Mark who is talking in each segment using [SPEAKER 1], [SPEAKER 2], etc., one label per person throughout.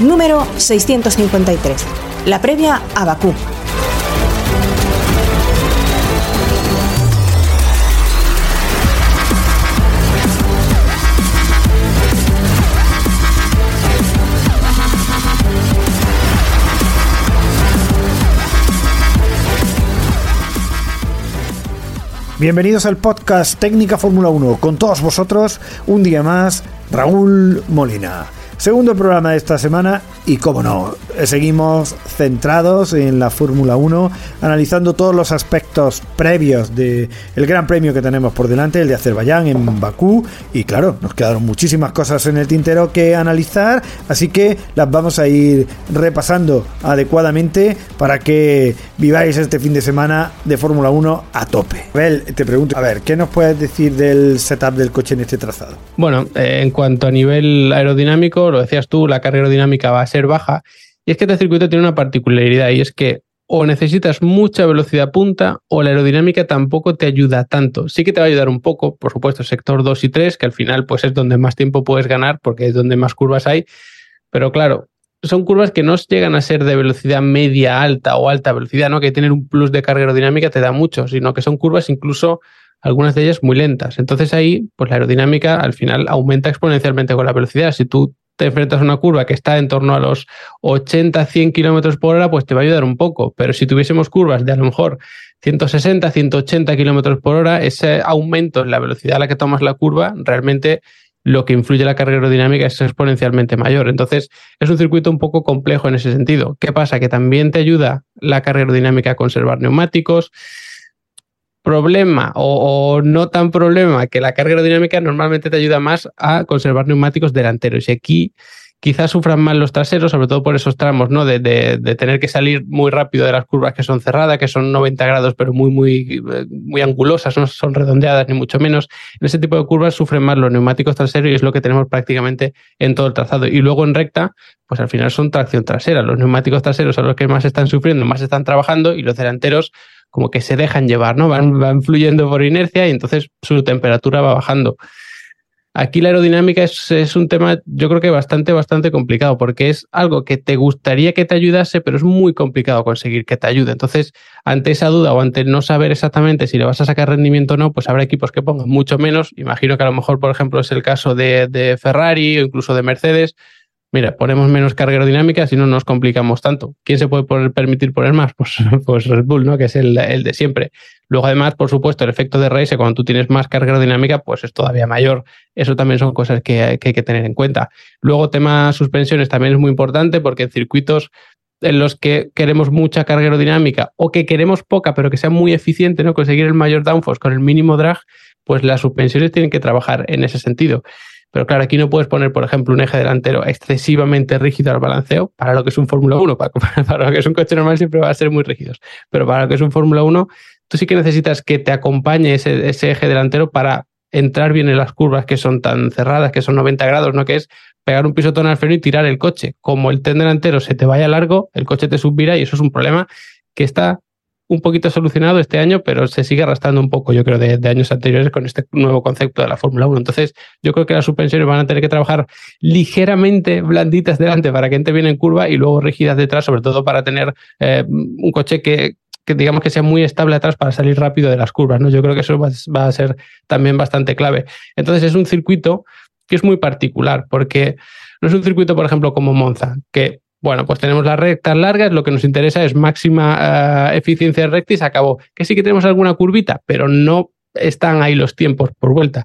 [SPEAKER 1] número 653. La previa a Bakú.
[SPEAKER 2] Bienvenidos al podcast Técnica Fórmula 1. Con todos vosotros, un día más, Raúl Molina. Segundo programa de esta semana y, como no, seguimos centrados en la Fórmula 1, analizando todos los aspectos previos del Gran Premio que tenemos por delante, el de Azerbaiyán en Bakú. Y claro, nos quedaron muchísimas cosas en el tintero que analizar, así que las vamos a ir repasando adecuadamente para que viváis este fin de semana de Fórmula 1 a tope. Abel, te pregunto, a ver, ¿qué nos puedes decir del setup del coche en este trazado?
[SPEAKER 3] Bueno, eh, en cuanto a nivel aerodinámico, lo decías tú, la carga aerodinámica va a ser baja. Y es que este circuito tiene una particularidad y es que o necesitas mucha velocidad punta o la aerodinámica tampoco te ayuda tanto. Sí que te va a ayudar un poco, por supuesto, sector 2 y 3, que al final pues es donde más tiempo puedes ganar porque es donde más curvas hay. Pero claro, son curvas que no llegan a ser de velocidad media alta o alta velocidad, ¿no? Que tener un plus de carga aerodinámica te da mucho, sino que son curvas incluso algunas de ellas muy lentas. Entonces ahí, pues la aerodinámica al final aumenta exponencialmente con la velocidad. Si tú te enfrentas a una curva que está en torno a los 80, 100 kilómetros por hora, pues te va a ayudar un poco. Pero si tuviésemos curvas de a lo mejor 160, 180 kilómetros por hora, ese aumento en la velocidad a la que tomas la curva, realmente lo que influye la carga aerodinámica es exponencialmente mayor. Entonces, es un circuito un poco complejo en ese sentido. ¿Qué pasa? Que también te ayuda la carga aerodinámica a conservar neumáticos problema o, no tan problema que la carga aerodinámica normalmente te ayuda más a conservar neumáticos delanteros. Y aquí quizás sufran más los traseros, sobre todo por esos tramos, ¿no? De, tener que salir muy rápido de las curvas que son cerradas, que son 90 grados, pero muy, muy, muy angulosas, no son redondeadas ni mucho menos. En ese tipo de curvas sufren más los neumáticos traseros y es lo que tenemos prácticamente en todo el trazado. Y luego en recta, pues al final son tracción trasera. Los neumáticos traseros son los que más están sufriendo, más están trabajando y los delanteros como que se dejan llevar, ¿no? Van, van fluyendo por inercia y entonces su temperatura va bajando. Aquí la aerodinámica es, es, un tema, yo creo que bastante, bastante complicado, porque es algo que te gustaría que te ayudase, pero es muy complicado conseguir que te ayude. Entonces, ante esa duda o ante no saber exactamente si le vas a sacar rendimiento o no, pues habrá equipos que pongan mucho menos. Imagino que a lo mejor, por ejemplo, es el caso de, de Ferrari o incluso de Mercedes, mira, ponemos menos carga aerodinámica si no nos complicamos tanto. ¿Quién se puede permitir poner más? Pues, pues Red Bull, ¿no? Que es el, de siempre. Luego, además, por supuesto, el efecto de race, cuando tú tienes más carga aerodinámica, pues es todavía mayor. Eso también son cosas que, hay que tener en cuenta. Luego, tema suspensiones también es muy importante porque en circuitos en los que queremos mucha carga aerodinámica o que queremos poca, pero que sea muy eficiente, ¿no? Conseguir el mayor downforce con el mínimo drag, pues las suspensiones tienen que trabajar en ese sentido. Pero claro, aquí no puedes poner, por ejemplo, un eje delantero excesivamente rígido al balanceo para lo que es un Fórmula 1. Para, lo que es un coche normal siempre va a ser muy rígidos. Pero para lo que es un Fórmula 1, tú sí que necesitas que te acompañe ese, ese eje delantero para entrar bien en las curvas que son tan cerradas, que son 90 grados, ¿no? Que es pegar un pisotón al freno y tirar el coche. Como el tren delantero se te vaya largo, el coche te subirá y eso es un problema que está un poquito solucionado este año, pero se sigue arrastrando un poco, yo creo, de, años anteriores con este nuevo concepto de la Fórmula 1. Entonces, yo creo que las suspensiones van a tener que trabajar ligeramente blanditas delante para que entre bien en curva y luego rígidas detrás, sobre todo para tener eh, un coche que, digamos que sea muy estable atrás para salir rápido de las curvas. ¿no? Yo creo que eso va, va a ser también bastante clave. Entonces, es un circuito que es muy particular, porque no es un circuito, por ejemplo, como Monza, que bueno, pues tenemos las rectas largas, lo que nos interesa es máxima eh, eficiencia de recta y se acabó. Que sí que tenemos alguna curvita, pero no están ahí los tiempos por vuelta.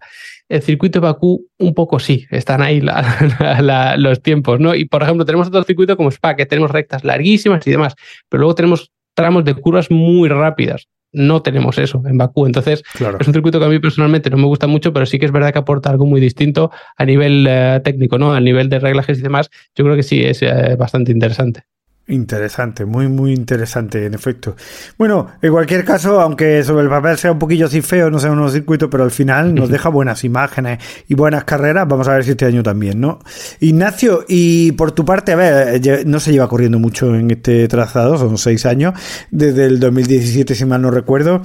[SPEAKER 3] El circuito de Bakú un poco sí, están ahí los tiempos, ¿no? Y por ejemplo, tenemos otro circuito como Spa, que tenemos rectas larguísimas y demás, pero luego tenemos tramos de curvas muy rápidas. No tenemos eso en Bakú. Entonces, es un circuito que a mí personalmente no me gusta mucho, pero sí que es verdad que aporta algo muy distinto a nivel eh, técnico, ¿no? A nivel de reglajes y demás. Yo creo que sí es eh, bastante interesante.
[SPEAKER 2] Interesante, muy, muy interesante, en efecto. Bueno, en cualquier caso, aunque sobre el papel sea un poquillo así feo, no sea un circuito, pero al final nos deja buenas imágenes y buenas carreras. Vamos a ver si este año también, ¿no? Ignacio, y por tu parte, a ver, no se lleva corriendo mucho en este trazado, son seis años, desde el 2017, si mal no recuerdo.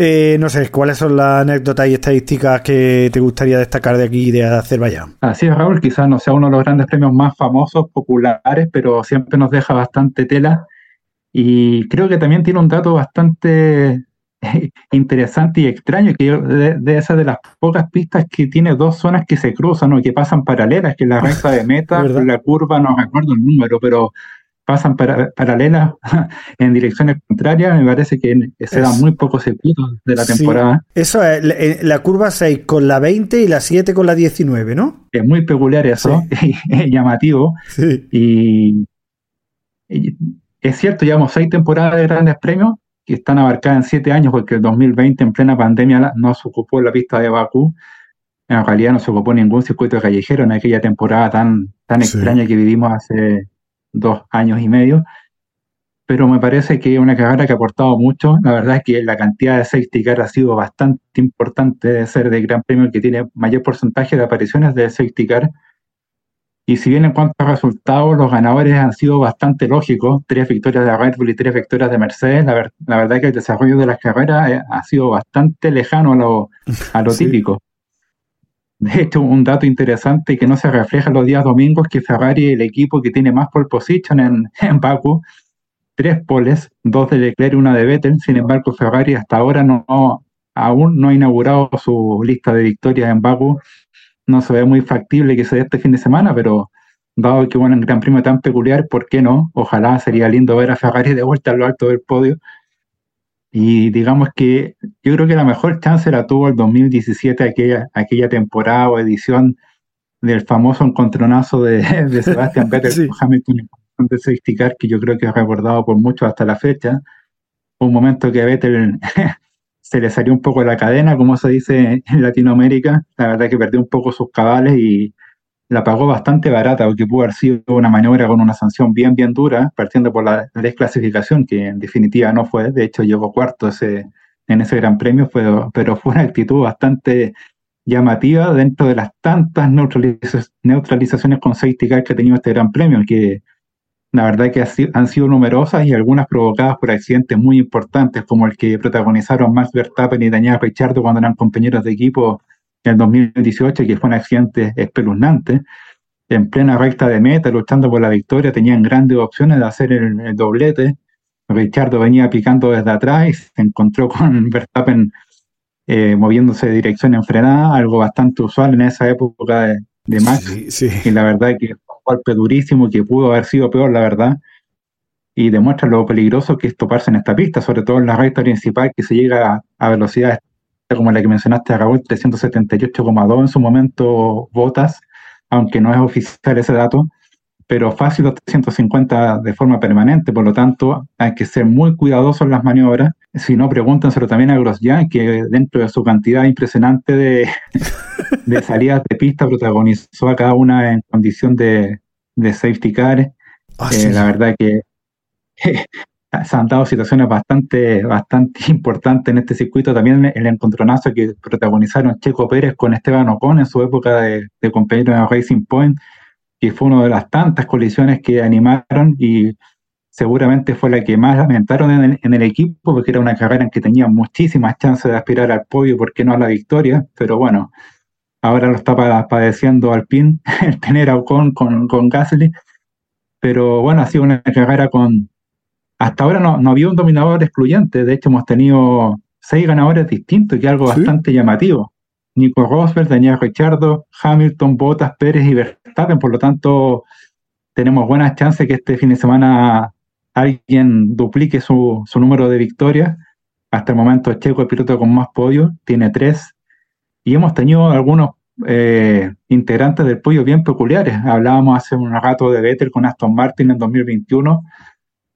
[SPEAKER 2] Eh, no sé, ¿cuáles son las anécdotas y estadísticas que te gustaría destacar de aquí de Azerbaiyán?
[SPEAKER 4] Así es, Raúl, quizás no sea uno de los grandes premios más famosos, populares, pero siempre nos deja bastante tela. Y creo que también tiene un dato bastante interesante y extraño, que de, de esas de las pocas pistas que tiene dos zonas que se cruzan o que pasan paralelas, que es la recta de meta, la curva, no recuerdo el número, pero pasan paralelas en direcciones contrarias, me parece que se dan muy pocos circuitos de la temporada.
[SPEAKER 2] eso es, eh, la, curva 6 con la 20 y la 7 con la 19, ¿no?
[SPEAKER 4] Es muy peculiar eso, es llamativo. Y, es cierto, llevamos seis temporadas de grandes premios que están abarcadas en siete años porque el 2020 en plena pandemia no se ocupó la pista de Bakú. En realidad no se ocupó ningún circuito callejero en aquella temporada tan, tan extraña que vivimos hace dos años y medio, pero me parece que es una carrera que ha aportado mucho. La verdad es que la cantidad de safety car ha sido bastante importante de ser de Gran Premio que tiene mayor porcentaje de apariciones de safety car. Y si bien en cuanto a resultados, los ganadores han sido bastante lógicos, tres victorias de Red Bull y tres victorias de Mercedes, la, verdad es que el desarrollo de las carreras eh, ha sido bastante lejano a lo, a lo típico. De hecho, un dato interesante que no se refleja los días domingos que Ferrari es el equipo que tiene más pole position en, en Baku, tres poles, dos de Leclerc y una de Vettel. Sin embargo, Ferrari hasta ahora no, aún no ha inaugurado su lista de victorias en Baku. No se ve muy factible que se dé este fin de semana, pero dado que bueno, un Gran Premio tan peculiar, ¿por qué no? Ojalá sería lindo ver a Ferrari de vuelta a lo alto del podio. Y digamos que yo creo que la mejor chance la tuvo el 2017, aquella, aquella temporada o edición del famoso encontronazo de, de Sebastián Vettel sí. Hamilton de safety que yo creo que ha recordado por mucho hasta la fecha. Un momento que a Vettel se le salió un poco la cadena, como se dice en Latinoamérica. La verdad que perdió un poco sus cabales y la pagó bastante barata, porque pudo haber sido una maniobra con una sanción bien, bien dura, partiendo por la desclasificación, que en definitiva no fue, de hecho llegó cuarto ese, en ese gran premio, pero, pero fue una actitud bastante llamativa dentro de las tantas neutralizaciones con safety car que ha tenido este gran premio, que la verdad que han sido numerosas y algunas provocadas por accidentes muy importantes, como el que protagonizaron Max Verstappen y Daniel Ricciardo cuando eran compañeros de equipo en el 2018, que fue un accidente espeluznante, en plena recta de meta, luchando por la victoria, tenían grandes opciones de hacer el, doblete. Richardo venía picando desde atrás y se encontró con Verstappen eh, moviéndose de dirección enfrenada, algo bastante usual en esa época de, de Max. Y la verdad que fue un golpe durísimo que pudo haber sido peor, la verdad. Y demuestra lo peligroso que es toparse en esta pista, sobre todo en la recta principal que se llega a, a velocidades como la que mencionaste, Raúl, 378,2 en su momento botas, aunque no es oficial ese dato, pero fácil los 350 de forma permanente, por lo tanto hay que ser muy cuidadosos en las maniobras. Si no, pregúntenselo también a Grosjean, que dentro de su cantidad impresionante de, de salidas de pista protagonizó a cada una en condición de, de safety car. Ah, eh, la verdad que se han dado situaciones bastante, bastante importantes en este circuito. También el encontronazo que protagonizaron Checo Pérez con Esteban Ocon en su época de, de compañero de Racing Point, que fue una de las tantas colisiones que animaron y seguramente fue la que más lamentaron en el, equipo, porque era una carrera en que tenía muchísimas chances de aspirar al podio, ¿por qué no a la victoria? Pero bueno, ahora lo está padeciendo Alpine, el tener a Ocon con, con Gasly. Pero bueno, ha sido una carrera con, hasta ahora no, no había un dominador excluyente, de hecho hemos tenido seis ganadores distintos, que es algo bastante llamativo. Nico Rosberg, Daniel Richardo, Hamilton, Bottas, Pérez y Verstappen, por lo tanto tenemos buenas chances que este fin de semana alguien duplique su, su número de victorias. Hasta el momento Checo, el piloto con más podios, tiene tres. Y hemos tenido algunos eh, integrantes del podio bien peculiares. Hablábamos hace un rato de Vettel con Aston Martin en 2021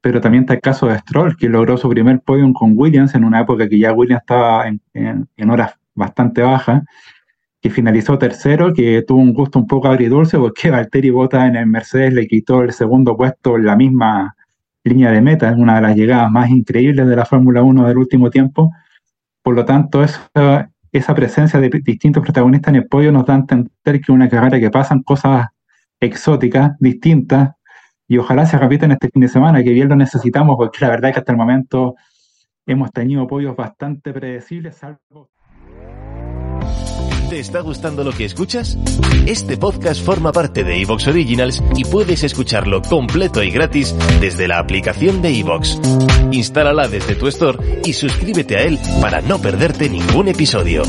[SPEAKER 4] pero también está el caso de Stroll, que logró su primer podium con Williams en una época que ya Williams estaba en, horas bastante bajas, que finalizó tercero, que tuvo un gusto un poco agridulce porque Valtteri Bota en el Mercedes le quitó el segundo puesto en la misma línea de meta, es una de las llegadas más increíbles de la Fórmula 1 del último tiempo. Por lo tanto, esa, esa presencia de distintos protagonistas en el podio nos da a entender que una carrera que pasan cosas exóticas, distintas, y ojalá se repita este fin de semana, que bien lo necesitamos, porque la verdad es que hasta el momento hemos tenido apoyos bastante predecibles, salvo...
[SPEAKER 5] ¿Te está gustando lo que escuchas? Este podcast forma parte de Evox Originals y puedes escucharlo completo y gratis desde la aplicación de Evox. Instálala desde tu store y suscríbete a él para no perderte ningún episodio.